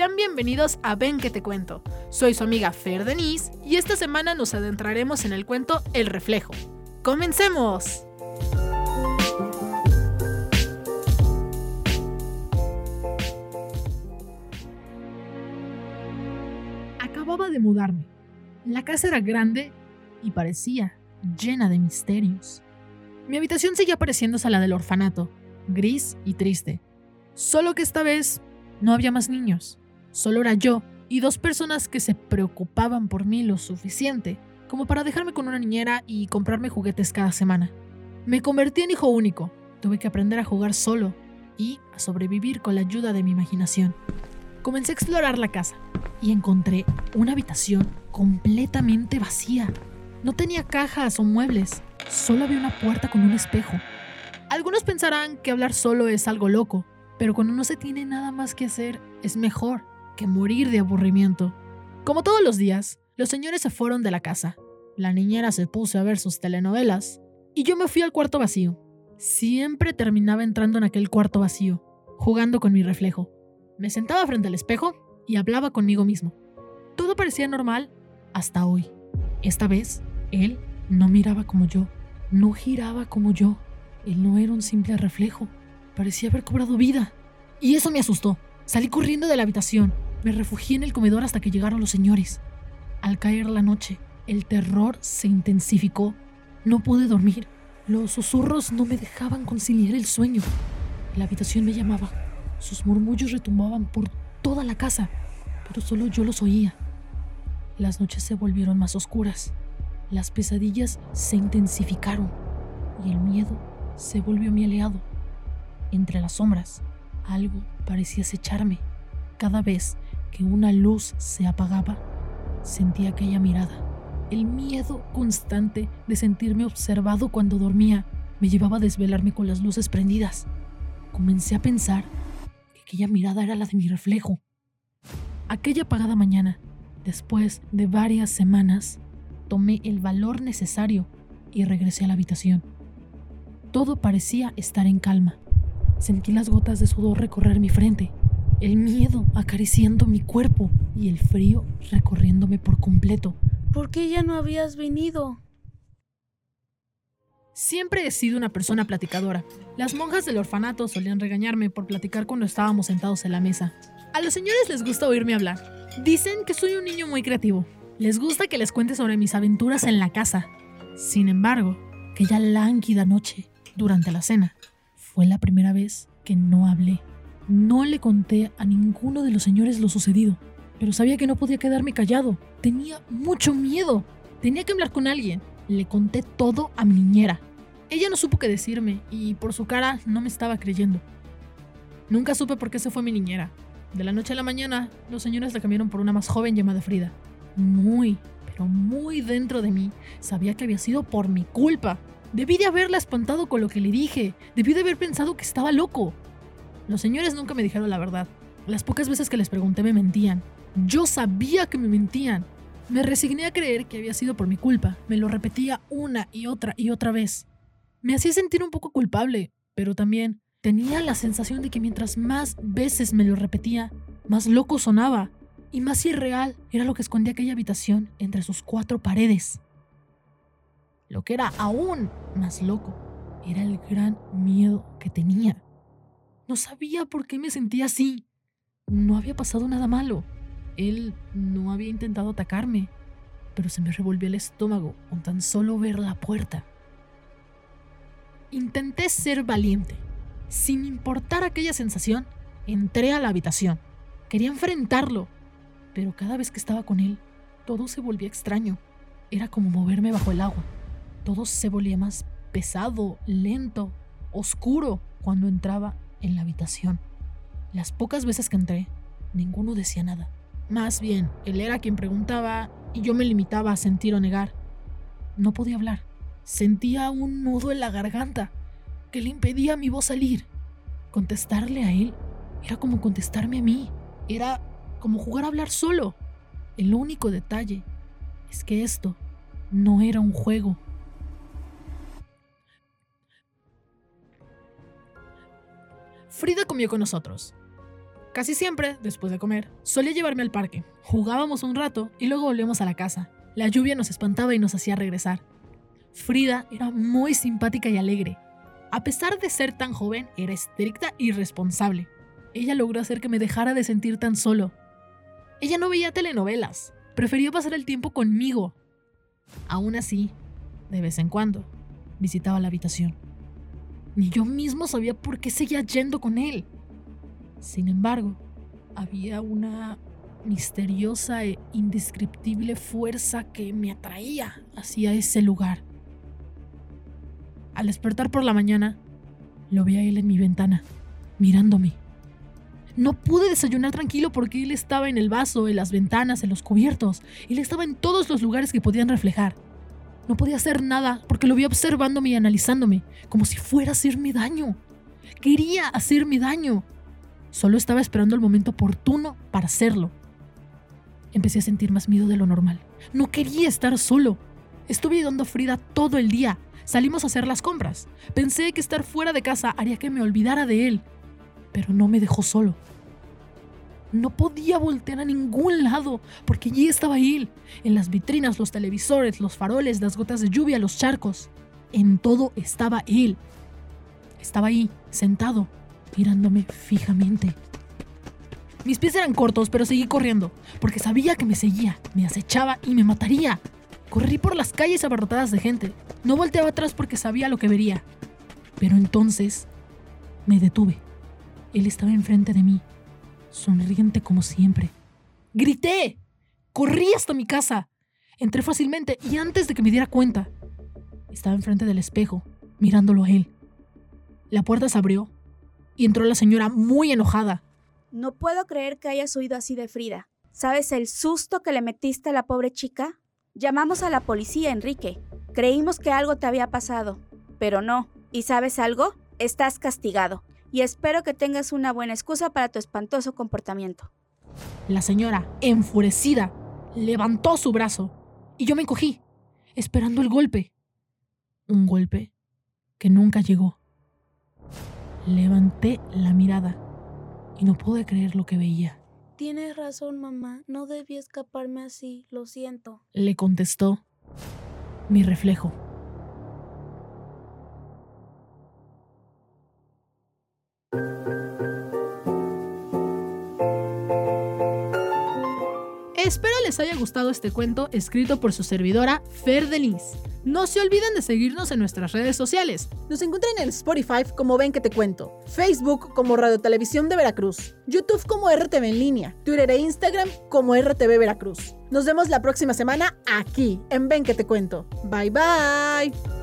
sean bienvenidos a Ven que te cuento. Soy su amiga Fer Denise y esta semana nos adentraremos en el cuento El reflejo. ¡Comencemos! Acababa de mudarme. La casa era grande y parecía llena de misterios. Mi habitación seguía pareciéndose a la del orfanato, gris y triste. Solo que esta vez no había más niños. Solo era yo y dos personas que se preocupaban por mí lo suficiente como para dejarme con una niñera y comprarme juguetes cada semana. Me convertí en hijo único. Tuve que aprender a jugar solo y a sobrevivir con la ayuda de mi imaginación. Comencé a explorar la casa y encontré una habitación completamente vacía. No tenía cajas o muebles, solo había una puerta con un espejo. Algunos pensarán que hablar solo es algo loco, pero cuando no se tiene nada más que hacer, es mejor morir de aburrimiento. Como todos los días, los señores se fueron de la casa. La niñera se puso a ver sus telenovelas y yo me fui al cuarto vacío. Siempre terminaba entrando en aquel cuarto vacío, jugando con mi reflejo. Me sentaba frente al espejo y hablaba conmigo mismo. Todo parecía normal hasta hoy. Esta vez, él no miraba como yo, no giraba como yo. Él no era un simple reflejo, parecía haber cobrado vida. Y eso me asustó. Salí corriendo de la habitación, me refugié en el comedor hasta que llegaron los señores. Al caer la noche, el terror se intensificó. No pude dormir. Los susurros no me dejaban conciliar el sueño. La habitación me llamaba. Sus murmullos retumbaban por toda la casa, pero solo yo los oía. Las noches se volvieron más oscuras. Las pesadillas se intensificaron y el miedo se volvió mi aliado. Entre las sombras, algo parecía acecharme. Cada vez que una luz se apagaba, sentía aquella mirada. El miedo constante de sentirme observado cuando dormía me llevaba a desvelarme con las luces prendidas. Comencé a pensar que aquella mirada era la de mi reflejo. Aquella apagada mañana, después de varias semanas, tomé el valor necesario y regresé a la habitación. Todo parecía estar en calma. Sentí las gotas de sudor recorrer mi frente el miedo acariciando mi cuerpo y el frío recorriéndome por completo. ¿Por qué ya no habías venido? Siempre he sido una persona platicadora. Las monjas del orfanato solían regañarme por platicar cuando estábamos sentados en la mesa. A los señores les gusta oírme hablar. Dicen que soy un niño muy creativo. Les gusta que les cuente sobre mis aventuras en la casa. Sin embargo, aquella lánguida noche, durante la cena, fue la primera vez que no hablé. No le conté a ninguno de los señores lo sucedido, pero sabía que no podía quedarme callado. Tenía mucho miedo. Tenía que hablar con alguien. Le conté todo a mi niñera. Ella no supo qué decirme y por su cara no me estaba creyendo. Nunca supe por qué se fue mi niñera. De la noche a la mañana, los señores la cambiaron por una más joven llamada Frida. Muy, pero muy dentro de mí, sabía que había sido por mi culpa. Debí de haberla espantado con lo que le dije. Debí de haber pensado que estaba loco. Los señores nunca me dijeron la verdad. Las pocas veces que les pregunté me mentían. Yo sabía que me mentían. Me resigné a creer que había sido por mi culpa. Me lo repetía una y otra y otra vez. Me hacía sentir un poco culpable, pero también tenía la sensación de que mientras más veces me lo repetía, más loco sonaba y más irreal era lo que escondía aquella habitación entre sus cuatro paredes. Lo que era aún más loco era el gran miedo que tenía. No sabía por qué me sentía así. No había pasado nada malo. Él no había intentado atacarme, pero se me revolvió el estómago con tan solo ver la puerta. Intenté ser valiente. Sin importar aquella sensación, entré a la habitación. Quería enfrentarlo, pero cada vez que estaba con él, todo se volvía extraño. Era como moverme bajo el agua. Todo se volvía más pesado, lento, oscuro cuando entraba en la habitación. Las pocas veces que entré, ninguno decía nada. Más bien, él era quien preguntaba y yo me limitaba a sentir o negar. No podía hablar. Sentía un nudo en la garganta que le impedía a mi voz salir. Contestarle a él era como contestarme a mí. Era como jugar a hablar solo. El único detalle es que esto no era un juego. Frida comió con nosotros. Casi siempre, después de comer, solía llevarme al parque. Jugábamos un rato y luego volvíamos a la casa. La lluvia nos espantaba y nos hacía regresar. Frida era muy simpática y alegre. A pesar de ser tan joven, era estricta y responsable. Ella logró hacer que me dejara de sentir tan solo. Ella no veía telenovelas, prefería pasar el tiempo conmigo. Aún así, de vez en cuando, visitaba la habitación. Ni yo mismo sabía por qué seguía yendo con él. Sin embargo, había una misteriosa e indescriptible fuerza que me atraía hacia ese lugar. Al despertar por la mañana, lo vi a él en mi ventana, mirándome. No pude desayunar tranquilo porque él estaba en el vaso, en las ventanas, en los cubiertos. Él estaba en todos los lugares que podían reflejar. No podía hacer nada porque lo vi observándome y analizándome, como si fuera a hacerme daño. Quería hacerme daño. Solo estaba esperando el momento oportuno para hacerlo. Empecé a sentir más miedo de lo normal. No quería estar solo. Estuve ayudando a Frida todo el día. Salimos a hacer las compras. Pensé que estar fuera de casa haría que me olvidara de él, pero no me dejó solo. No podía voltear a ningún lado porque allí estaba él, en las vitrinas, los televisores, los faroles, las gotas de lluvia, los charcos. En todo estaba él. Estaba ahí, sentado, mirándome fijamente. Mis pies eran cortos, pero seguí corriendo, porque sabía que me seguía, me acechaba y me mataría. Corrí por las calles abarrotadas de gente. No volteaba atrás porque sabía lo que vería. Pero entonces me detuve. Él estaba enfrente de mí, sonriente como siempre. ¡Grité! Corrí hasta mi casa. Entré fácilmente y antes de que me diera cuenta, estaba enfrente del espejo, mirándolo a él. La puerta se abrió y entró la señora muy enojada. No puedo creer que hayas huido así de Frida. ¿Sabes el susto que le metiste a la pobre chica? Llamamos a la policía, Enrique. Creímos que algo te había pasado, pero no. ¿Y sabes algo? Estás castigado. Y espero que tengas una buena excusa para tu espantoso comportamiento. La señora, enfurecida, levantó su brazo y yo me encogí, esperando el golpe. Un golpe que nunca llegó. Levanté la mirada y no pude creer lo que veía. Tienes razón, mamá. No debí escaparme así. Lo siento. Le contestó mi reflejo. Espero les haya gustado este cuento escrito por su servidora Fer Delis. No se olviden de seguirnos en nuestras redes sociales. Nos encuentran en Spotify como Ven que te cuento, Facebook como Radio Televisión de Veracruz, YouTube como RTV en línea, Twitter e Instagram como RTV Veracruz. Nos vemos la próxima semana aquí en Ven que te cuento. Bye bye.